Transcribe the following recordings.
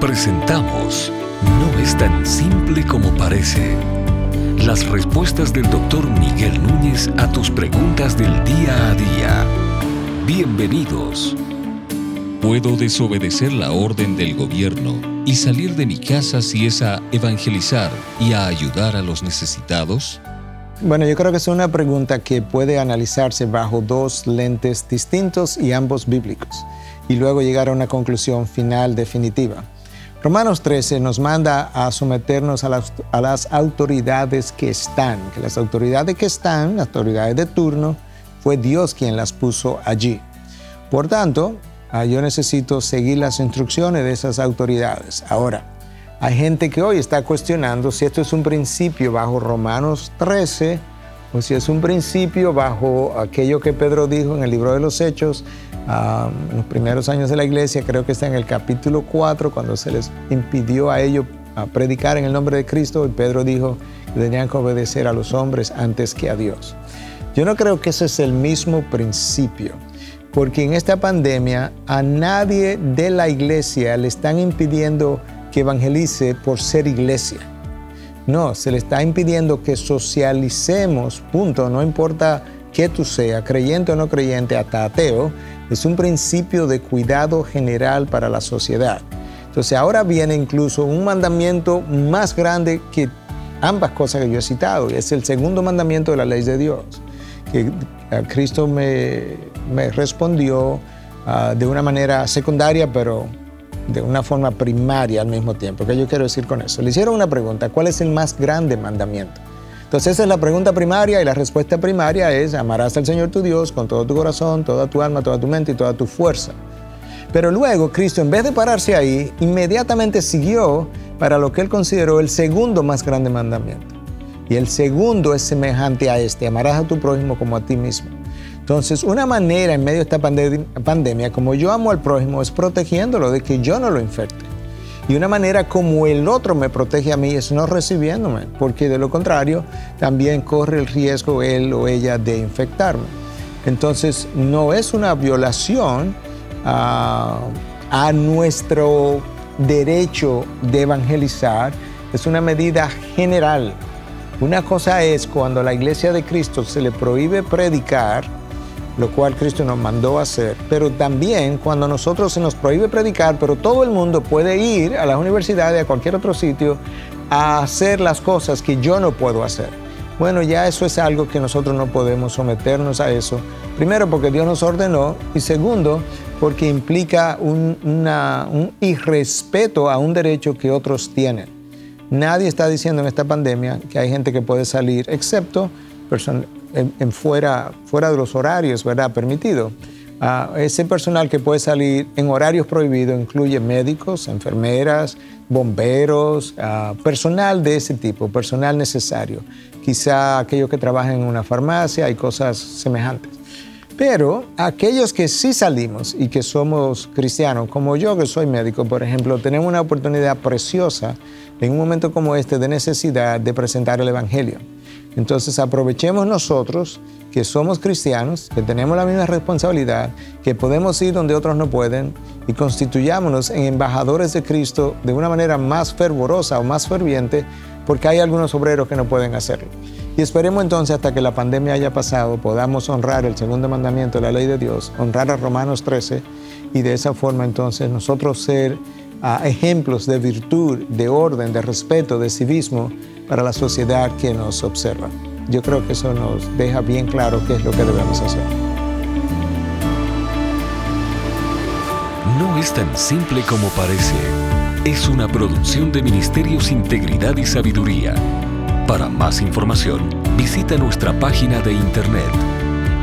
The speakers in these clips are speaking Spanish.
Presentamos No es tan simple como parece. Las respuestas del doctor Miguel Núñez a tus preguntas del día a día. Bienvenidos. ¿Puedo desobedecer la orden del gobierno y salir de mi casa si es a evangelizar y a ayudar a los necesitados? Bueno, yo creo que es una pregunta que puede analizarse bajo dos lentes distintos y ambos bíblicos, y luego llegar a una conclusión final definitiva. Romanos 13 nos manda a someternos a las, autoridades que están, que las autoridades que están, las autoridades de turno, fue Dios quien las puso allí. Por tanto, ah, yo necesito seguir las instrucciones de esas autoridades. Ahora, hay gente que hoy está cuestionando si esto es un principio bajo Romanos 13 o si es un principio bajo aquello que Pedro dijo en el libro de los Hechos, ah, en los primeros años de la iglesia, creo que está en el capítulo 4, cuando se les impidió a ellos predicar en el nombre de Cristo y Pedro dijo que tenían que obedecer a los hombres antes que a Dios. Yo no creo que ese es el mismo principio, porque en esta pandemia a nadie de la iglesia le están impidiendo evangelice por ser iglesia. No, se le está impidiendo que socialicemos, punto, no importa que tú seas, creyente o no creyente, hasta ateo, es un principio de cuidado general para la sociedad. Entonces ahora viene incluso un mandamiento más grande que ambas cosas que yo he citado, es el segundo mandamiento de la ley de Dios, que Cristo me, respondió ah, de una manera secundaria, pero de una forma primaria al mismo tiempo. ¿Qué yo quiero decir con eso? Le hicieron una pregunta, ¿cuál es el más grande mandamiento? Entonces esa es la pregunta primaria y la respuesta primaria es, amarás al Señor tu Dios con todo tu corazón, toda tu alma, toda tu mente y toda tu fuerza. Pero luego Cristo, en vez de pararse ahí, inmediatamente siguió para lo que él consideró el segundo más grande mandamiento. Y el segundo es semejante a este, amarás a tu prójimo como a ti mismo. Entonces, una manera en medio de esta pandemia, como yo amo al prójimo, es protegiéndolo de que yo no lo infecte. Y una manera como el otro me protege a mí es no recibiéndome, porque de lo contrario también corre el riesgo él o ella de infectarme. Entonces, no es una violación a, a nuestro derecho de evangelizar, es una medida general. Una cosa es cuando a la iglesia de Cristo se le prohíbe predicar, lo cual Cristo nos mandó hacer, pero también cuando nosotros se nos prohíbe predicar, pero todo el mundo puede ir a las universidades, a cualquier otro sitio, a hacer las cosas que yo no puedo hacer. Bueno, ya eso es algo que nosotros no podemos someternos a eso. Primero porque Dios nos ordenó y segundo porque implica un, un irrespeto a un derecho que otros tienen. Nadie está diciendo en esta pandemia que hay gente que puede salir, excepto fuera, fuera de los horarios, ¿verdad? Permitido. Ah, ese personal que puede salir en horarios prohibidos incluye médicos, enfermeras, bomberos, ah, personal de ese tipo, personal necesario. Quizá aquellos que trabajan en una farmacia, hay cosas semejantes. Pero aquellos que sí salimos y que somos cristianos, como yo que soy médico, por ejemplo, tenemos una oportunidad preciosa en un momento como este de necesidad de presentar el Evangelio. Entonces aprovechemos nosotros que somos cristianos, que tenemos la misma responsabilidad, que podemos ir donde otros no pueden y constituyámonos en embajadores de Cristo de una manera más fervorosa o más ferviente, porque hay algunos obreros que no pueden hacerlo. Y esperemos entonces hasta que la pandemia haya pasado, podamos honrar el segundo mandamiento de la ley de Dios, honrar a Romanos 13 y de esa forma entonces nosotros ser ah, ejemplos de virtud, de orden, de respeto, de civismo para la sociedad que nos observa. Yo creo que eso nos deja bien claro qué es lo que debemos hacer. No es tan simple como parece. Es una producción de Ministerios Integridad y Sabiduría. Para más información, visita nuestra página de internet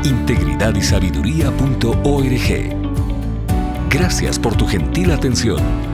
integridadysabiduría.org. Gracias por tu gentil atención